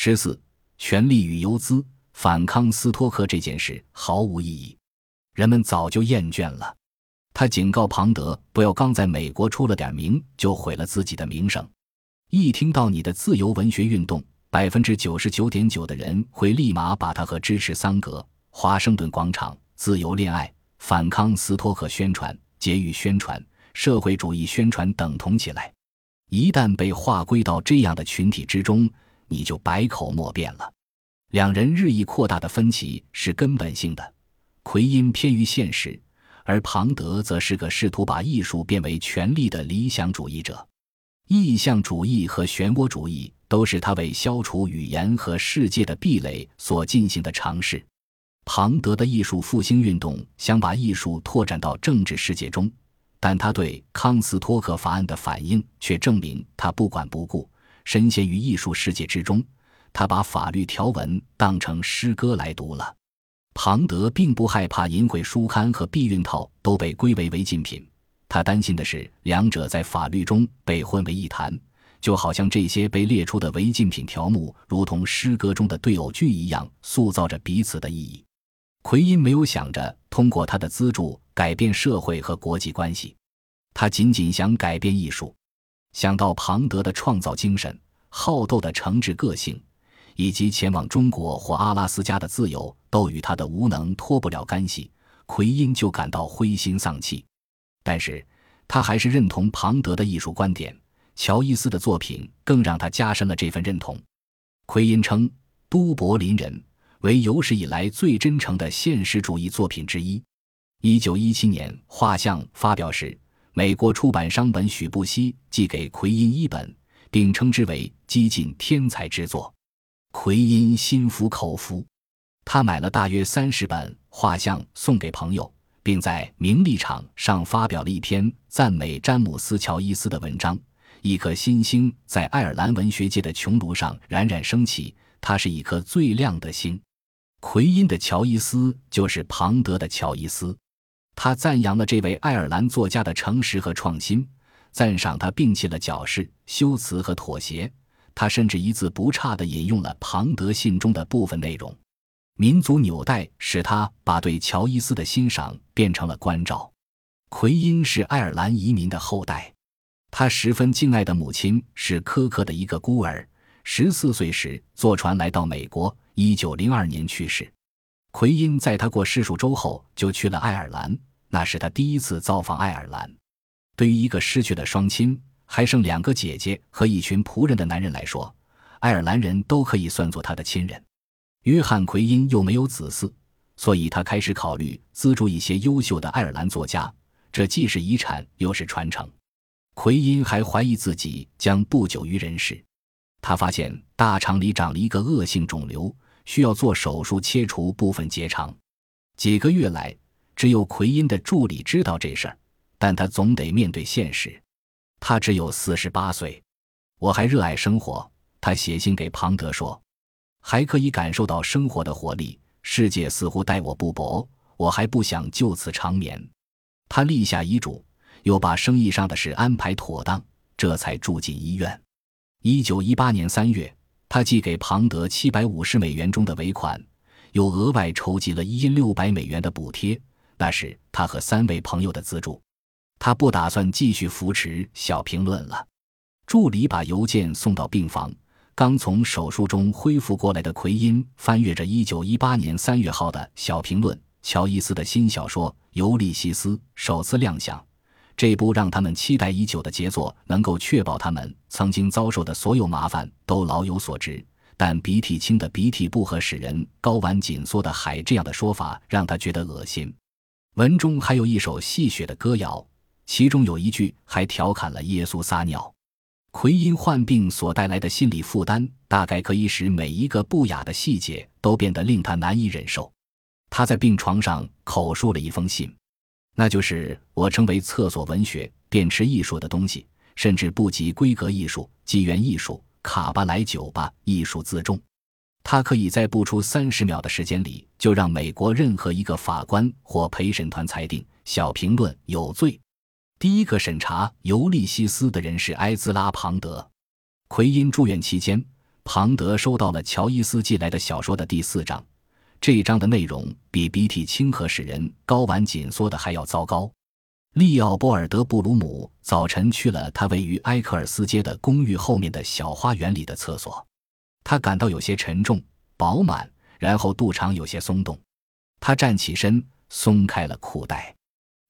十四，权力与游资反康斯托克这件事毫无意义，人们早就厌倦了。他警告庞德不要刚在美国出了点名就毁了自己的名声。一听到你的自由文学运动，百分之九十九点九的人会立马把它和支持桑格、华盛顿广场、自由恋爱、反康斯托克宣传、节育宣传、社会主义宣传等同起来。一旦被划归到这样的群体之中，你就百口莫辩了。两人日益扩大的分歧是根本性的。奎因偏于现实，而庞德则是个试图把艺术变为权力的理想主义者。意象主义和漩涡主义都是他为消除语言和世界的壁垒所进行的尝试。庞德的艺术复兴运动想把艺术拓展到政治世界中，但他对康斯托克法案的反应却证明他不管不顾，深陷于艺术世界之中。他把法律条文当成诗歌来读了。庞德并不害怕淫秽书刊和避孕套都被归为违禁品。他担心的是，两者在法律中被混为一谈，就好像这些被列出的违禁品条目，如同诗歌中的对偶句一样，塑造着彼此的意义。奎因没有想着通过他的资助改变社会和国际关系，他仅仅想改变艺术。想到庞德的创造精神、好斗的诚挚个性，以及前往中国或阿拉斯加的自由，都与他的无能脱不了干系，奎因就感到灰心丧气。但是，他还是认同庞德的艺术观点。乔伊斯的作品更让他加深了这份认同。奎因称《都柏林人》为有史以来最真诚的现实主义作品之一。一九一七年画像发表时，美国出版商本许布希寄给奎因一本，并称之为激进天才之作。奎因心服口服，他买了大约三十本画像送给朋友。并在《名利场》上发表了一篇赞美詹姆斯·乔伊斯的文章。一颗新星在爱尔兰文学界的穹庐上冉冉升起，它是一颗最亮的星。奎因的乔伊斯就是庞德的乔伊斯。他赞扬了这位爱尔兰作家的诚实和创新，赞赏他摒弃了矫饰、修辞和妥协。他甚至一字不差地引用了庞德信中的部分内容。民族纽带使他把对乔伊斯的欣赏变成了关照。奎因是爱尔兰移民的后代，他十分敬爱的母亲是苛刻的一个孤儿，十四岁时坐船来到美国，一九零二年去世。奎因在他过世数周后就去了爱尔兰，那是他第一次造访爱尔兰。对于一个失去了双亲、还剩两个姐姐和一群仆人的男人来说，爱尔兰人都可以算作他的亲人。约翰·奎因又没有子嗣，所以他开始考虑资助一些优秀的爱尔兰作家，这既是遗产又是传承。奎因还怀疑自己将不久于人世。他发现大肠里长了一个恶性肿瘤，需要做手术切除部分结肠。几个月来，只有奎因的助理知道这事儿，但他总得面对现实。他只有四十八岁。我还热爱生活，他写信给庞德说。还可以感受到生活的活力，世界似乎待我不薄，我还不想就此长眠。他立下遗嘱，又把生意上的事安排妥当，这才住进医院。一九一八年三月，他寄给庞德七百五十美元中的尾款，又额外筹集了一亿六百美元的补贴，那是他和三位朋友的资助。他不打算继续扶持小评论了。助理把邮件送到病房。刚从手术中恢复过来的奎因翻阅着1918年3月号的小评论，乔伊斯的新小说《尤利西斯》首次亮相。这部让他们期待已久的杰作能够确保他们曾经遭受的所有麻烦都老有所值。但鼻涕清的鼻涕不和使人睾丸紧缩的海这样的说法让他觉得恶心。文中还有一首戏谑的歌谣，其中有一句还调侃了耶稣撒尿。奎因患病所带来的心理负担，大概可以使每一个不雅的细节都变得令他难以忍受。他在病床上口述了一封信，那就是我称为厕所文学、便池艺术的东西，甚至不及规格艺术、纪元艺术、卡巴莱酒吧艺术自重。他可以在不出三十秒的时间里，就让美国任何一个法官或陪审团裁定小评论有罪。第一个审查《尤利西斯》的人是埃兹拉·庞德。奎因住院期间，庞德收到了乔伊斯寄来的小说的第四章，这一章的内容比鼻涕清河使人睾丸紧缩的还要糟糕。利奥波尔德·布鲁姆早晨去了他位于埃克尔斯街的公寓后面的小花园里的厕所，他感到有些沉重、饱满，然后肚肠有些松动。他站起身，松开了裤带，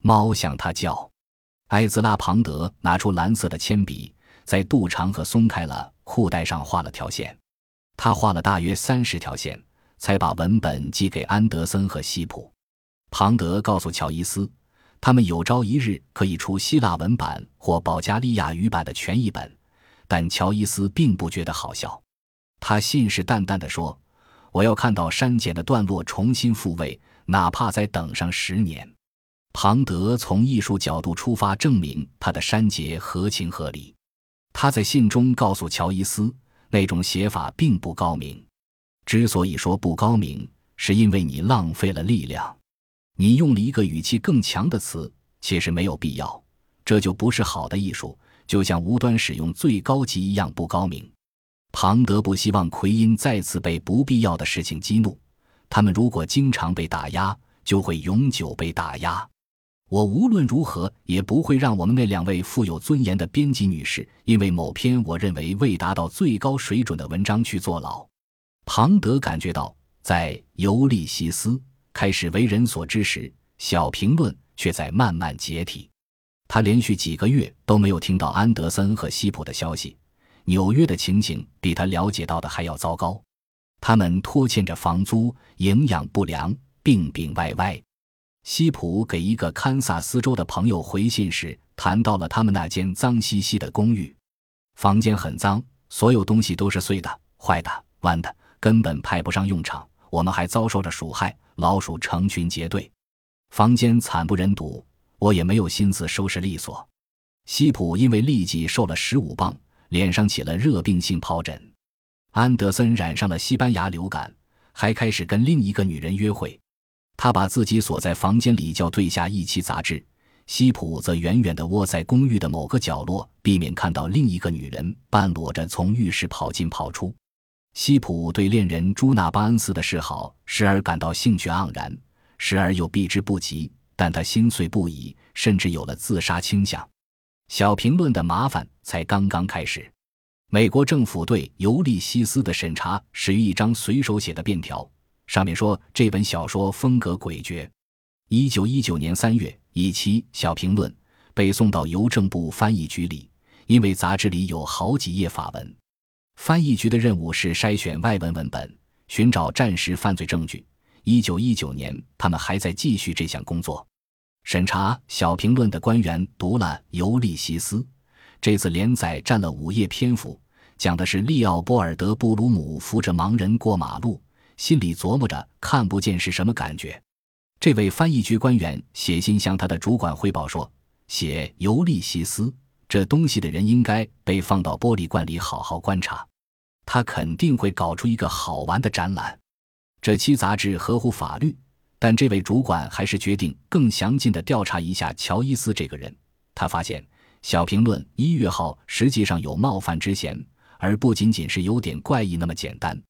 猫向他叫。埃兹拉·庞德拿出蓝色的铅笔，在肚肠和松开了裤带上画了条线。他画了大约三十条线，才把文本寄给安德森和西普。庞德告诉乔伊斯。他们有朝一日可以出希腊文版或保加利亚语版的全译本，但乔伊斯并不觉得好笑。他信誓旦旦地说：“我要看到删减的段落重新复位，哪怕再等上十年。”庞德从艺术角度出发，证明他的删节合情合理。他在信中告诉乔伊斯，那种写法并不高明。之所以说不高明，是因为你浪费了力量。你用了一个语气更强的词，其实没有必要，这就不是好的艺术，就像无端使用最高级一样不高明。庞德不希望奎因再次被不必要的事情激怒，他们如果经常被打压，就会永久被打压。我无论如何也不会让我们那两位富有尊严的编辑女士，因为某篇我认为未达到最高水准的文章去坐牢。庞德感觉到，在《尤利西斯》。开始为人所知时，小评论却在慢慢解体。他连续几个月都没有听到安德森和西普的消息。纽约的情景比他了解到的还要糟糕。他们拖欠着房租，营养不良，病病歪歪。西普给一个堪萨斯州的朋友回信时，谈到了他们那间脏兮兮的公寓。房间很脏，所有东西都是碎的、坏的、弯的，根本派不上用场。我们还遭受着鼠害。老鼠成群结队，房间惨不忍睹，我也没有心思收拾利索。西普因为痢疾瘦了十五磅，脸上起了热病性疱疹。安德森染上了西班牙流感，还开始跟另一个女人约会。他把自己锁在房间里，叫对下一期杂志。西普则远远地窝在公寓的某个角落，避免看到另一个女人半裸着从浴室跑进跑出。西普对恋人朱纳巴恩斯的示好，时而感到兴趣盎然，时而又避之不及。但他心碎不已，甚至有了自杀倾向。小评论的麻烦才刚刚开始。美国政府对《尤利西斯》的审查始于一张随手写的便条，上面说这本小说风格诡谲。一九一九年三月，一期小评论被送到邮政部翻译局里，因为杂志里有好几页法文。翻译局的任务是筛选外文文本，寻找战时犯罪证据。一九一九年，他们还在继续这项工作。审查小评论的官员读了《尤利西斯》，这次连载占了五页篇幅，讲的是利奥波尔德·布鲁姆扶着盲人过马路，心里琢磨着看不见是什么感觉。这位翻译局官员写信向他的主管汇报说：“写《尤利西斯》这东西的人应该被放到玻璃罐里好好观察。”他肯定会搞出一个好玩的展览。这期杂志合乎法律，但这位主管还是决定更详尽地调查一下乔伊斯这个人。他发现小评论一月号实际上有冒犯之嫌，而不仅仅是有点怪异那么简单。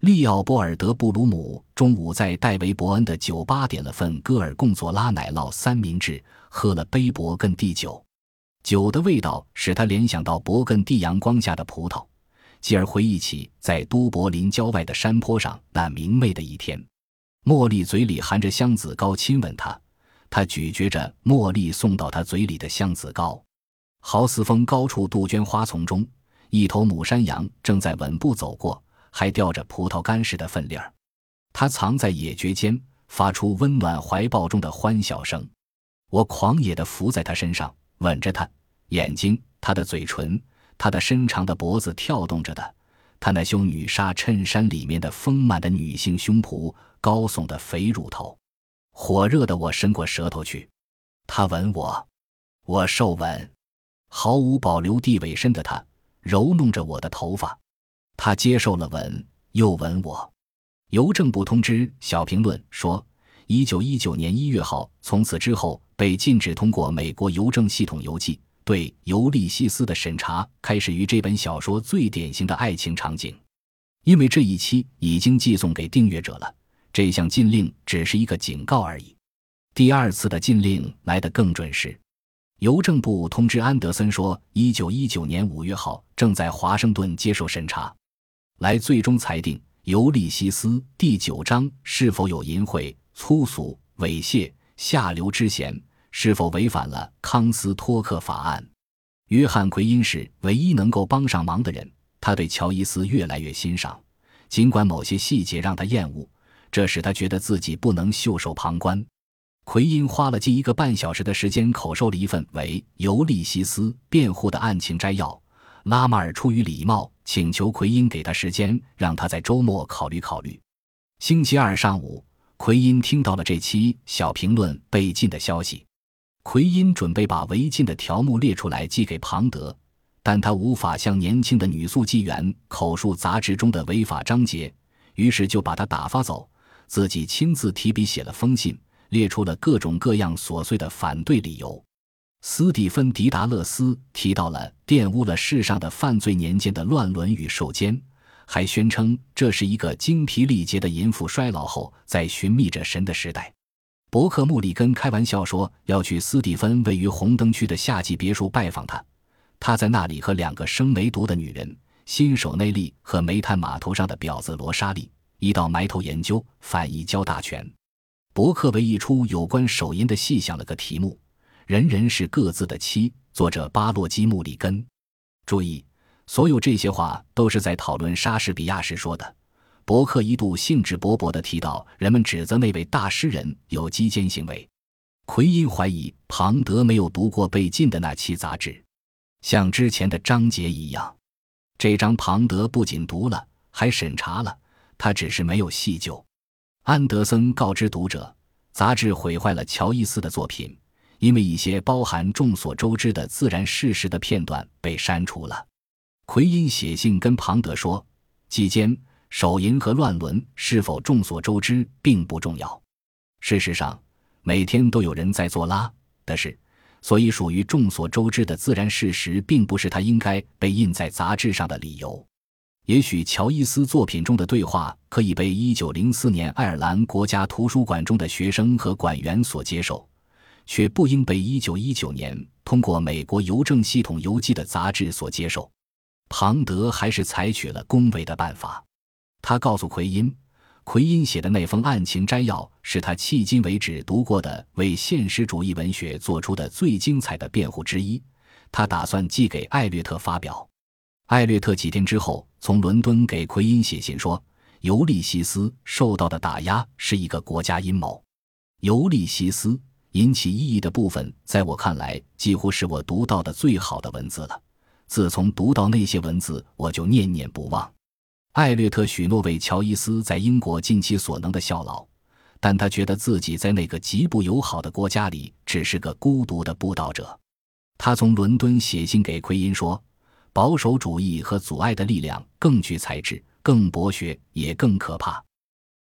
利奥波尔德·布鲁姆中午在戴维伯恩的酒吧点了份戈尔贡佐拉奶酪三明治，喝了杯勃艮第酒。酒的味道使他联想到勃艮第阳光下的葡萄。继而回忆起在都柏林郊外的山坡上那明媚的一天，茉莉嘴里含着香子糕亲吻他，他咀嚼着茉莉送到他嘴里的香子糕。豪斯峰高处杜鹃花丛中，一头母山羊正在稳步走过，还叼着葡萄干似的粪粒儿。它藏在野蕨间，发出温暖怀抱中的欢笑声。我狂野地伏在它身上，吻着它眼睛，它的嘴唇。它的伸长的脖子跳动着的，他那修女纱衬衫里面的丰满的女性胸脯，高耸的肥乳头，火热的我伸过舌头去，他吻我，我受吻，毫无保留地委身的他揉弄着我的头发，他接受了吻，又吻我。邮政部通知小评论说，一九一九年一月号从此之后被禁止通过美国邮政系统邮寄。对《尤利西斯》的审查开始于这本小说最典型的爱情场景。因为这一期已经寄送给订阅者了。这项禁令只是一个警告而已。第二次的禁令来得更准时。邮政部通知安德森说，一九一九年五月号正在华盛顿接受审查，来最终裁定《尤利西斯》第九章是否有淫秽、粗俗、猥亵、下流之嫌，是否违反了康斯托克法案。约翰·奎因是唯一能够帮上忙的人，他对乔伊斯越来越欣赏，尽管某些细节让他厌恶，这使他觉得自己不能袖手旁观。奎因花了近一个半小时的时间口授了一份为尤利西斯辩护的案情摘要。拉马尔出于礼貌请求奎因给他时间，让他在周末考虑考虑。星期二上午，奎因听到了这期小评论被禁的消息。奎因准备把违禁的条目列出来寄给庞德，但他无法向年轻的女速记员口述杂志中的违法章节，于是就把他打发走，自己亲自提笔写了封信。列出了各种各样琐碎的反对理由。斯蒂芬·迪达勒斯提到了玷污了世上的犯罪年间的乱伦与受奸，还宣称这是一个精疲力竭的淫妇衰老后在寻觅着神的时代。伯克·穆里根开玩笑说要去斯蒂芬位于红灯区的夏季别墅拜访他，他在那里和两个生梅毒的女人新手内利和煤炭码头上的婊子罗莎莉一道埋头研究反移交大权。伯克为一出有关手淫的戏想了个题目：“人人是各自的妻。”作者巴洛基·穆里根。注意，所有这些话都是在讨论莎士比亚时说的。伯克一度兴致勃勃地提到，人们指责那位大诗人有鸡奸行为。奎因怀疑庞德没有读过被禁的那期杂志，像之前的章节一样，这章庞德不仅读了，还审查了，他只是没有细究。安德森告知读者，杂志毁坏了乔伊斯的作品，因为一些包含众所周知的自然事实的片段被删除了。奎因写信跟庞德说，期间手淫和乱伦是否众所周知并不重要。事实上，每天都有人在做拉的事，所以属于众所周知的自然事实，并不是他应该被印在杂志上的理由。也许乔伊斯作品中的对话可以被1904年爱尔兰国家图书馆中的学生和馆员所接受，却不应被1919年通过美国邮政系统邮寄的杂志所接受。庞德还是采取了恭维的办法。他告诉奎因，奎因写的那封案情摘要是他迄今为止读过的为现实主义文学做出的最精彩的辩护之一。他打算寄给艾略特发表。艾略特几天之后从伦敦给奎因写信说，尤利西斯受到的打压是一个国家阴谋。尤利西斯引起异议的部分，在我看来几乎是我读到的最好的文字了。自从读到那些文字，我就念念不忘。艾略特许诺为乔伊斯在英国尽其所能的效劳，但他觉得自己在那个极不友好的国家里只是个孤独的布道者。他从伦敦写信给奎因说。保守主义和阻碍的力量更具才智、更博学，也更可怕。